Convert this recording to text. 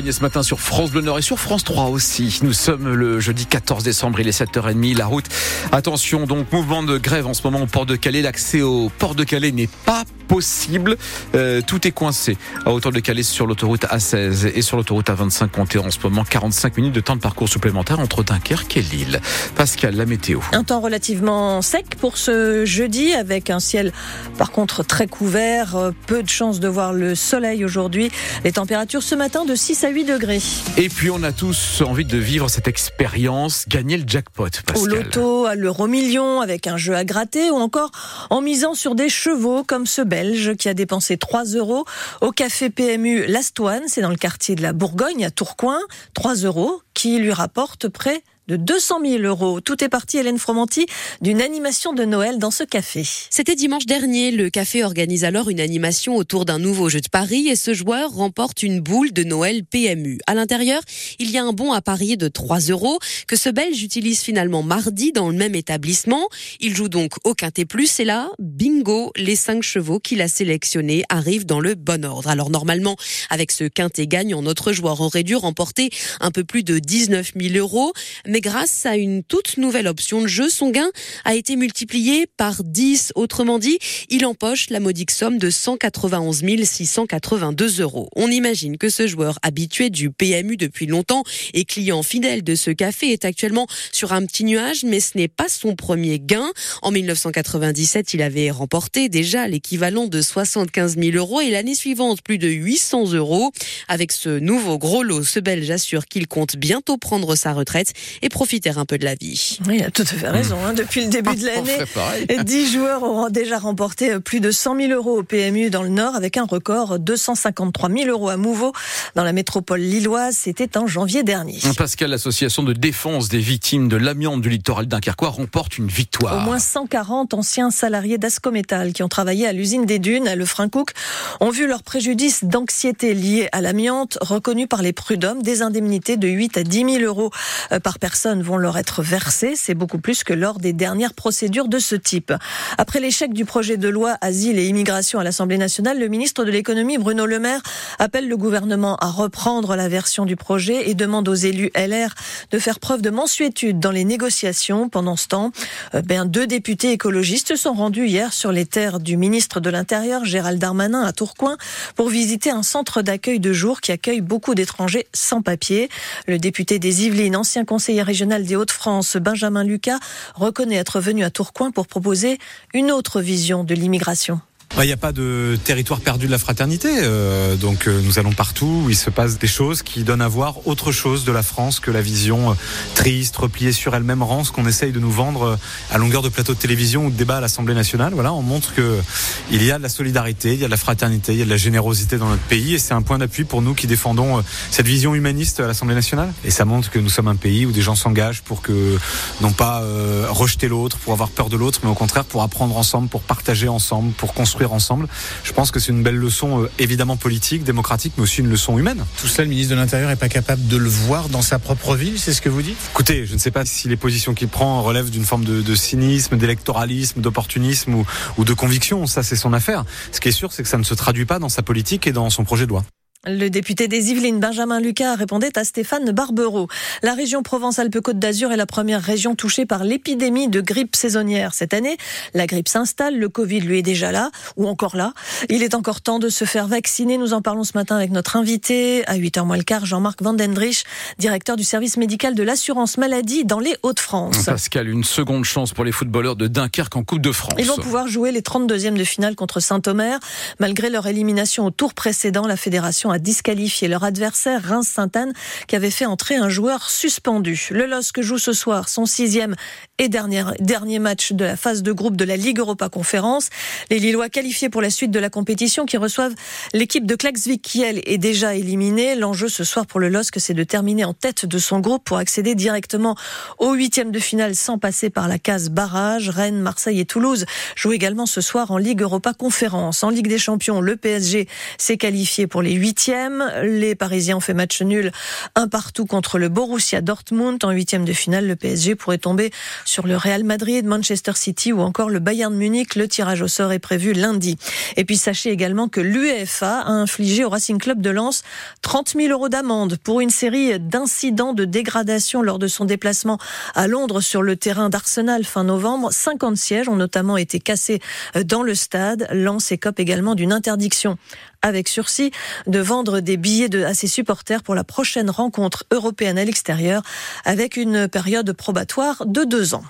ce matin sur France Bleu Nord et sur France 3 aussi. Nous sommes le jeudi 14 décembre, il est 7h30, la route. Attention, donc mouvement de grève en ce moment au port de Calais. L'accès au port de Calais n'est pas possible. Euh, tout est coincé à hauteur de Calais sur l'autoroute A16 et sur l'autoroute A25 comptez en ce moment 45 minutes de temps de parcours supplémentaire entre Dunkerque et Lille. Pascal, la météo. Un temps relativement sec pour ce jeudi avec un ciel par contre très couvert, euh, peu de chances de voir le soleil aujourd'hui. Les températures ce matin de 6 à 8 degrés. Et puis on a tous envie de vivre cette expérience, gagner le jackpot. Pascal. Au loto, à l'euro million avec un jeu à gratter ou encore en misant sur des chevaux comme ce bel qui a dépensé 3 euros au café PMU L'Astoine, c'est dans le quartier de la Bourgogne à Tourcoing, 3 euros qui lui rapporte près de 200 000 euros. Tout est parti, Hélène Fromanti, d'une animation de Noël dans ce café. C'était dimanche dernier. Le café organise alors une animation autour d'un nouveau jeu de paris et ce joueur remporte une boule de Noël PMU. À l'intérieur, il y a un bon à parier de 3 euros que ce Belge utilise finalement mardi dans le même établissement. Il joue donc au quintet plus et là, bingo, les cinq chevaux qu'il a sélectionnés arrivent dans le bon ordre. Alors normalement, avec ce quintet gagnant, notre joueur aurait dû remporter un peu plus de 19 000 euros mais grâce à une toute nouvelle option de jeu, son gain a été multiplié par 10. Autrement dit, il empoche la modique somme de 191 682 euros. On imagine que ce joueur habitué du PMU depuis longtemps et client fidèle de ce café est actuellement sur un petit nuage, mais ce n'est pas son premier gain. En 1997, il avait remporté déjà l'équivalent de 75 000 euros et l'année suivante plus de 800 euros. Avec ce nouveau gros lot, ce Belge assure qu'il compte bientôt prendre sa retraite et profiter un peu de la vie. Oui, il a tout à fait raison. Hein. Depuis le début de l'année, 10 joueurs auront déjà remporté plus de 100 000 euros au PMU dans le Nord avec un record 253 000 euros à Mouveau dans la métropole lilloise. C'était en janvier dernier. Pascal, l'association de défense des victimes de l'amiante du littoral dunkerquois remporte une victoire. Au moins 140 anciens salariés d'Ascométal qui ont travaillé à l'usine des Dunes à Le ont vu leur préjudice d'anxiété lié à l'amiante reconnu par les prud'hommes des indemnités de 8 à 10 000 euros euh, par personne personnes vont leur être versées. C'est beaucoup plus que lors des dernières procédures de ce type. Après l'échec du projet de loi Asile et Immigration à l'Assemblée nationale, le ministre de l'économie, Bruno Le Maire, appelle le gouvernement à reprendre la version du projet et demande aux élus LR de faire preuve de mensuétude dans les négociations. Pendant ce temps, euh, ben, deux députés écologistes sont rendus hier sur les terres du ministre de l'Intérieur, Gérald Darmanin, à Tourcoing, pour visiter un centre d'accueil de jour qui accueille beaucoup d'étrangers sans papier. Le député des Yvelines, ancien conseiller régional des Hauts-de-France, Benjamin Lucas, reconnaît être venu à Tourcoing pour proposer une autre vision de l'immigration. Il n'y a pas de territoire perdu de la fraternité. Euh, donc euh, nous allons partout où il se passe des choses qui donnent à voir autre chose de la France que la vision euh, triste, repliée sur elle-même, rance qu'on essaye de nous vendre à longueur de plateau de télévision ou de débat à l'Assemblée nationale. Voilà, on montre que il y a de la solidarité, il y a de la fraternité, il y a de la générosité dans notre pays et c'est un point d'appui pour nous qui défendons cette vision humaniste à l'Assemblée nationale. Et ça montre que nous sommes un pays où des gens s'engagent pour que non pas rejeter l'autre, pour avoir peur de l'autre, mais au contraire pour apprendre ensemble, pour partager ensemble, pour construire ensemble. Je pense que c'est une belle leçon euh, évidemment politique, démocratique, mais aussi une leçon humaine. Tout cela, le ministre de l'Intérieur n'est pas capable de le voir dans sa propre ville, c'est ce que vous dites? Écoutez, je ne sais pas si les positions qu'il prend relèvent d'une forme de, cynisme, d'électoralisme, d'opportunisme ou, ou de conviction. Ça, c'est son affaire. Ce qui est sûr, c'est que ça ne se traduit pas dans sa politique et dans son projet de loi. Le député des Yvelines, Benjamin Lucas, répondait à Stéphane Barbereau. La région Provence-Alpes-Côte d'Azur est la première région touchée par l'épidémie de grippe saisonnière. Cette année, la grippe s'installe, le Covid lui est déjà là, ou encore là. Il est encore temps de se faire vacciner. Nous en parlons ce matin avec notre invité, à 8h moins le quart, Jean-Marc Vandendrich, directeur du service médical de l'assurance maladie dans les Hauts-de-France. Pascal, une seconde chance pour les footballeurs de Dunkerque en Coupe de France. Ils vont pouvoir jouer les 32e de finale contre Saint-Omer. Malgré leur élimination au tour précédent, la fédération a disqualifié leur adversaire Reims-Sainte-Anne qui avait fait entrer un joueur suspendu. Le LOSC joue ce soir son sixième et dernier, dernier match de la phase de groupe de la Ligue Europa Conférence. Les Lillois qualifiés pour la suite de la compétition qui reçoivent l'équipe de Klaxvik Kiel est déjà éliminée. L'enjeu ce soir pour le LOSC, c'est de terminer en tête de son groupe pour accéder directement au huitième de finale sans passer par la case barrage. Rennes, Marseille et Toulouse jouent également ce soir en Ligue Europa Conférence. En Ligue des Champions, le PSG s'est qualifié pour les huitièmes. Les Parisiens ont fait match nul un partout contre le Borussia Dortmund. En huitième de finale, le PSG pourrait tomber sur le Real Madrid, Manchester City ou encore le Bayern Munich. Le tirage au sort est prévu lundi. Et puis sachez également que l'UEFA a infligé au Racing Club de Lens 30 000 euros d'amende pour une série d'incidents de dégradation lors de son déplacement à Londres sur le terrain d'Arsenal fin novembre. 50 sièges ont notamment été cassés dans le stade. Lens écope également d'une interdiction avec sursis de vendre des billets à ses supporters pour la prochaine rencontre européenne à l'extérieur avec une période probatoire de deux ans.